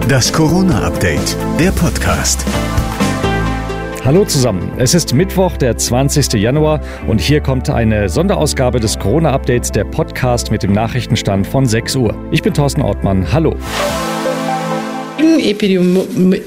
Das Corona-Update, der Podcast. Hallo zusammen, es ist Mittwoch, der 20. Januar und hier kommt eine Sonderausgabe des Corona-Updates, der Podcast mit dem Nachrichtenstand von 6 Uhr. Ich bin Thorsten Ortmann, hallo.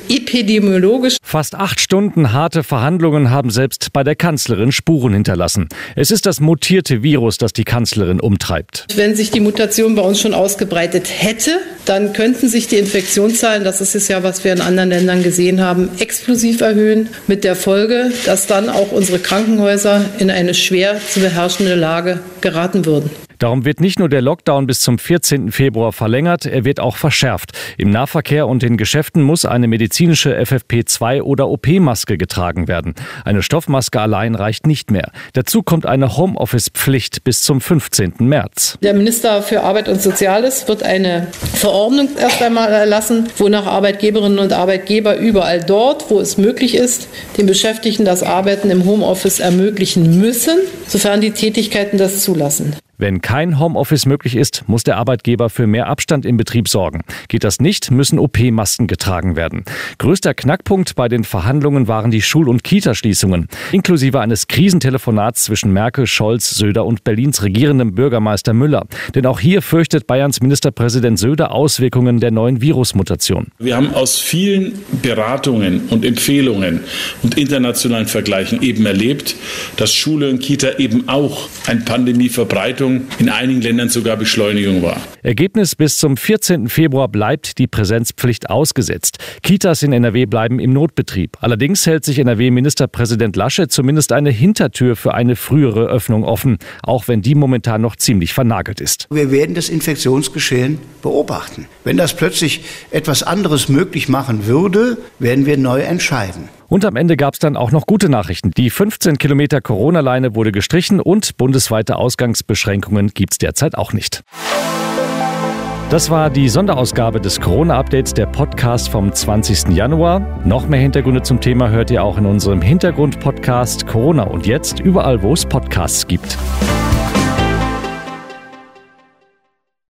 Epidemiologisch. Fast acht Stunden harte Verhandlungen haben selbst bei der Kanzlerin Spuren hinterlassen. Es ist das mutierte Virus, das die Kanzlerin umtreibt. Wenn sich die Mutation bei uns schon ausgebreitet hätte, dann könnten sich die Infektionszahlen, das ist es ja, was wir in anderen Ländern gesehen haben, explosiv erhöhen, mit der Folge, dass dann auch unsere Krankenhäuser in eine schwer zu beherrschende Lage geraten würden. Darum wird nicht nur der Lockdown bis zum 14. Februar verlängert, er wird auch verschärft. Im Nahverkehr und in Geschäften muss eine medizinische FFP2 oder OP-Maske getragen werden. Eine Stoffmaske allein reicht nicht mehr. Dazu kommt eine Homeoffice-Pflicht bis zum 15. März. Der Minister für Arbeit und Soziales wird eine Verordnung erst einmal erlassen, wonach Arbeitgeberinnen und Arbeitgeber überall dort, wo es möglich ist, den Beschäftigten das Arbeiten im Homeoffice ermöglichen müssen, sofern die Tätigkeiten das zulassen. Wenn kein Homeoffice möglich ist, muss der Arbeitgeber für mehr Abstand im Betrieb sorgen. Geht das nicht, müssen OP-Masken getragen werden. Größter Knackpunkt bei den Verhandlungen waren die Schul- und Kitaschließungen, inklusive eines Krisentelefonats zwischen Merkel, Scholz, Söder und Berlins regierendem Bürgermeister Müller. Denn auch hier fürchtet Bayerns Ministerpräsident Söder Auswirkungen der neuen Virusmutation. Wir haben aus vielen Beratungen und Empfehlungen und internationalen Vergleichen eben erlebt, dass Schule und Kita eben auch ein Pandemieverbreitung Entwicklung in einigen Ländern sogar Beschleunigung war. Ergebnis bis zum 14. Februar bleibt die Präsenzpflicht ausgesetzt. Kitas in NRW bleiben im Notbetrieb. Allerdings hält sich NRW-Ministerpräsident Lasche zumindest eine Hintertür für eine frühere Öffnung offen, auch wenn die momentan noch ziemlich vernagelt ist. Wir werden das Infektionsgeschehen beobachten. Wenn das plötzlich etwas anderes möglich machen würde, werden wir neu entscheiden. Und am Ende gab es dann auch noch gute Nachrichten. Die 15 Kilometer Corona-Leine wurde gestrichen und bundesweite Ausgangsbeschränkungen gibt es derzeit auch nicht. Das war die Sonderausgabe des Corona-Updates, der Podcast vom 20. Januar. Noch mehr Hintergründe zum Thema hört ihr auch in unserem Hintergrund-Podcast Corona und jetzt überall, wo es Podcasts gibt.